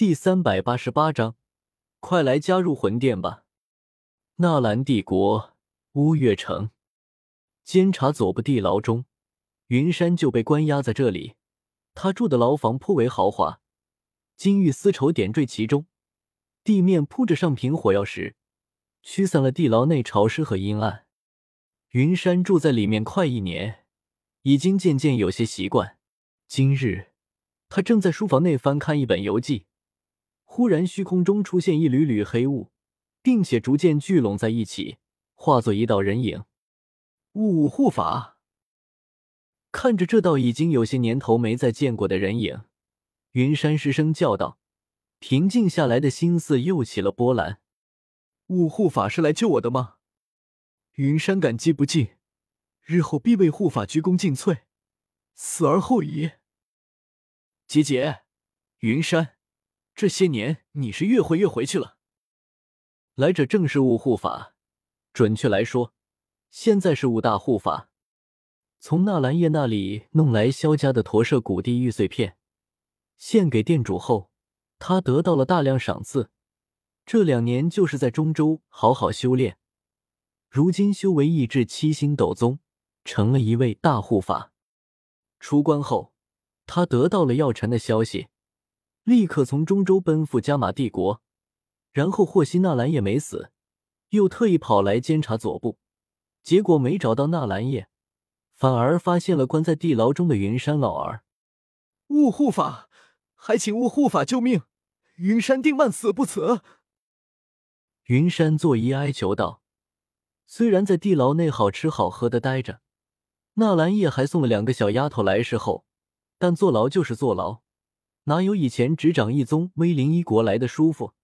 第三百八十八章，快来加入魂殿吧！纳兰帝国乌月城监察左部地牢中，云山就被关押在这里。他住的牢房颇为豪华，金玉丝绸点缀其中，地面铺着上品火药石，驱散了地牢内潮湿和阴暗。云山住在里面快一年，已经渐渐有些习惯。今日，他正在书房内翻看一本游记。忽然，虚空中出现一缕缕黑雾，并且逐渐聚拢在一起，化作一道人影。雾护法看着这道已经有些年头没再见过的人影，云山失声叫道：“平静下来的心思又起了波澜。雾护法是来救我的吗？云山感激不尽，日后必为护法鞠躬尽瘁，死而后已。”吉姐，云山。这些年你是越混越回去了。来者正是雾护法，准确来说，现在是五大护法。从纳兰叶那里弄来萧家的驼舍古地玉碎片，献给店主后，他得到了大量赏赐。这两年就是在中州好好修炼，如今修为一至七星斗宗，成了一位大护法。出关后，他得到了药尘的消息。立刻从中州奔赴加玛帝国，然后获悉纳兰叶没死，又特意跑来监察左部，结果没找到纳兰叶，反而发现了关在地牢中的云山老儿。雾护法，还请雾护法救命！云山定万死不辞。云山作揖哀求道：“虽然在地牢内好吃好喝的待着，纳兰叶还送了两个小丫头来侍候，但坐牢就是坐牢。”哪有以前执掌一宗威灵一国来的舒服？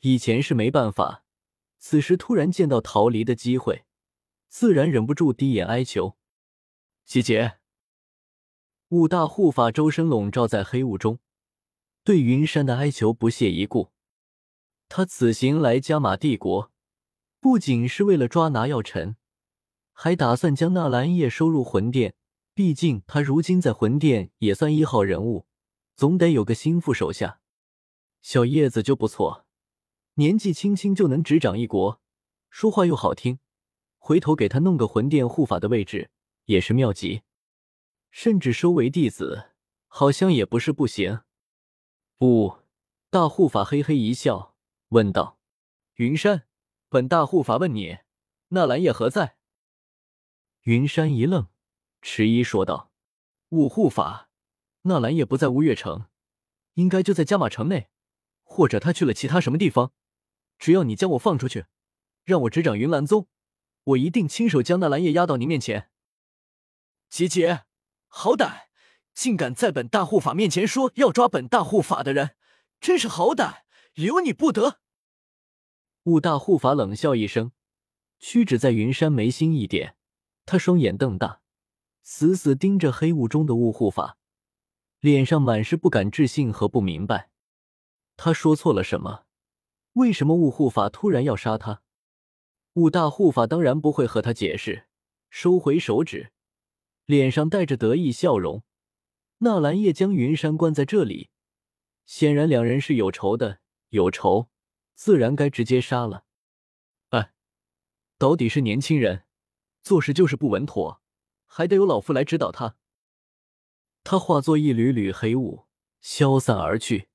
以前是没办法，此时突然见到逃离的机会，自然忍不住低眼哀求。姐姐，五大护法周身笼罩在黑雾中，对云山的哀求不屑一顾。他此行来加玛帝国，不仅是为了抓拿药尘，还打算将纳兰叶收入魂殿。毕竟他如今在魂殿也算一号人物。总得有个心腹手下，小叶子就不错，年纪轻轻就能执掌一国，说话又好听，回头给他弄个魂殿护法的位置也是妙极，甚至收为弟子，好像也不是不行。不，大护法嘿嘿一笑，问道：“云山，本大护法问你，纳兰叶何在？”云山一愣，迟疑说道：“五护法。”纳兰叶不在乌月城，应该就在加玛城内，或者他去了其他什么地方。只要你将我放出去，让我执掌云岚宗，我一定亲手将纳兰叶押到您面前。姐姐，好歹，竟敢在本大护法面前说要抓本大护法的人，真是好歹，留你不得。雾大护法冷笑一声，屈指在云山眉心一点，他双眼瞪大，死死盯着黑雾中的雾护法。脸上满是不敢置信和不明白，他说错了什么？为什么雾护法突然要杀他？雾大护法当然不会和他解释，收回手指，脸上带着得意笑容。纳兰叶将云山关在这里，显然两人是有仇的，有仇自然该直接杀了。哎，到底是年轻人，做事就是不稳妥，还得有老夫来指导他。他化作一缕缕黑雾，消散而去。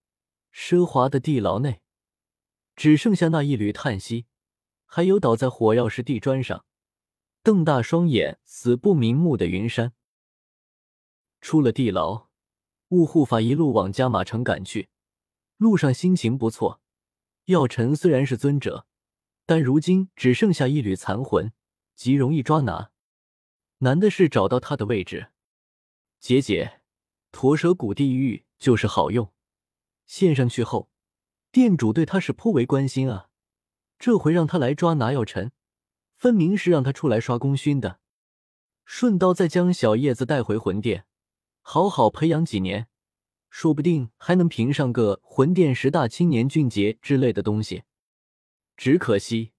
奢华的地牢内，只剩下那一缕叹息，还有倒在火药石地砖上，瞪大双眼、死不瞑目的云山。出了地牢，雾护法一路往加马城赶去。路上心情不错。药尘虽然是尊者，但如今只剩下一缕残魂，极容易抓拿。难的是找到他的位置。姐姐，驼蛇谷地狱就是好用。献上去后，店主对他是颇为关心啊。这回让他来抓拿药尘，分明是让他出来刷功勋的。顺道再将小叶子带回魂殿，好好培养几年，说不定还能评上个魂殿十大青年俊杰之类的东西。只可惜，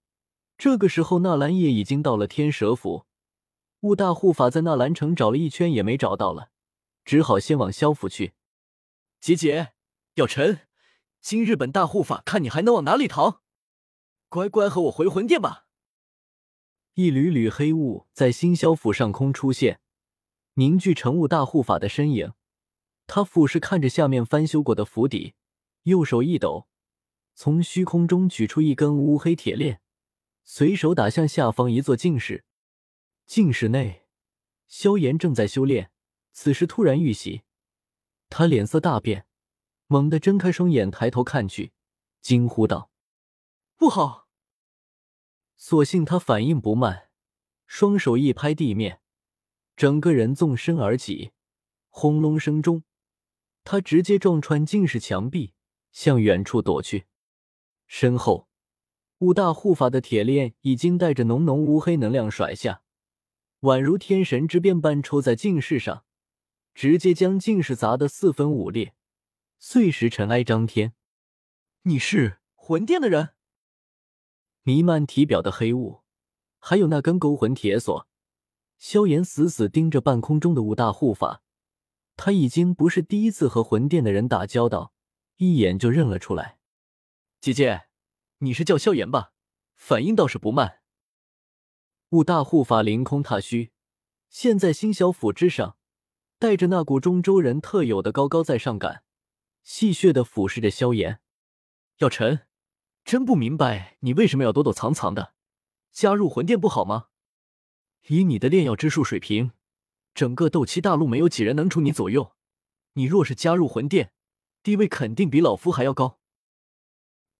这个时候纳兰叶已经到了天蛇府。雾大护法在纳兰城找了一圈也没找到了，只好先往萧府去。姐姐，药尘，今日本大护法看你还能往哪里逃？乖乖和我回魂殿吧！一缕缕黑雾在新萧府上空出现，凝聚成雾大护法的身影。他俯视看着下面翻修过的府邸，右手一抖，从虚空中取出一根乌黑铁链，随手打向下方一座净室。净室内，萧炎正在修炼，此时突然遇袭，他脸色大变。猛地睁开双眼，抬头看去，惊呼道：“不好！”所幸他反应不慢，双手一拍地面，整个人纵身而起，轰隆声中，他直接撞穿近视墙壁，向远处躲去。身后，五大护法的铁链已经带着浓浓乌黑能量甩下，宛如天神之鞭般抽在净室上，直接将净室砸得四分五裂。碎石尘埃张天，你是魂殿的人？弥漫体表的黑雾，还有那根勾魂铁锁。萧炎死死盯着半空中的五大护法，他已经不是第一次和魂殿的人打交道，一眼就认了出来。姐姐，你是叫萧炎吧？反应倒是不慢。五大护法凌空踏虚，现在星霄府之上，带着那股中州人特有的高高在上感。戏谑的俯视着萧炎，药尘，真不明白你为什么要躲躲藏藏的。加入魂殿不好吗？以你的炼药之术水平，整个斗气大陆没有几人能除你左右。你若是加入魂殿，地位肯定比老夫还要高。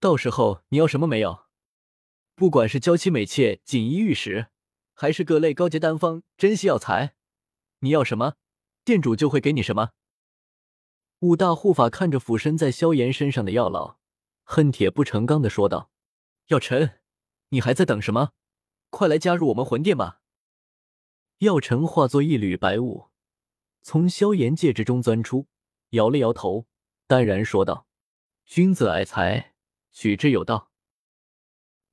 到时候你要什么没有？不管是娇妻美妾、锦衣玉食，还是各类高阶丹方、珍稀药材，你要什么，店主就会给你什么。五大护法看着俯身在萧炎身上的药老，恨铁不成钢的说道：“药尘，你还在等什么？快来加入我们魂殿吧！”药尘化作一缕白雾，从萧炎戒指中钻出，摇了摇头，淡然说道：“君子爱财，取之有道。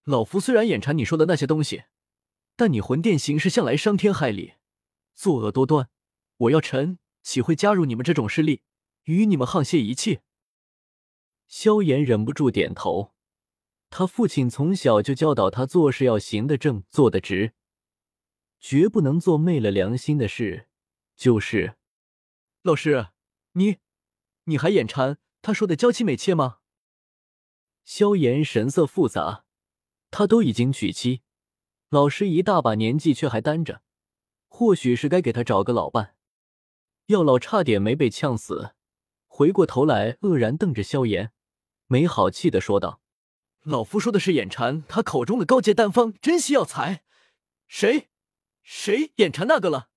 老夫虽然眼馋你说的那些东西，但你魂殿行事向来伤天害理，作恶多端，我要臣岂会加入你们这种势力？”与你们沆瀣一气。萧炎忍不住点头。他父亲从小就教导他做事要行得正，坐得直，绝不能做昧了良心的事。就是，老师，你，你还眼馋他说的娇妻美妾吗？萧炎神色复杂，他都已经娶妻，老师一大把年纪却还单着，或许是该给他找个老伴。药老差点没被呛死。回过头来，愕然瞪着萧炎，没好气的说道：“老夫说的是眼馋他口中的高阶丹方珍稀药材，谁，谁眼馋那个了？”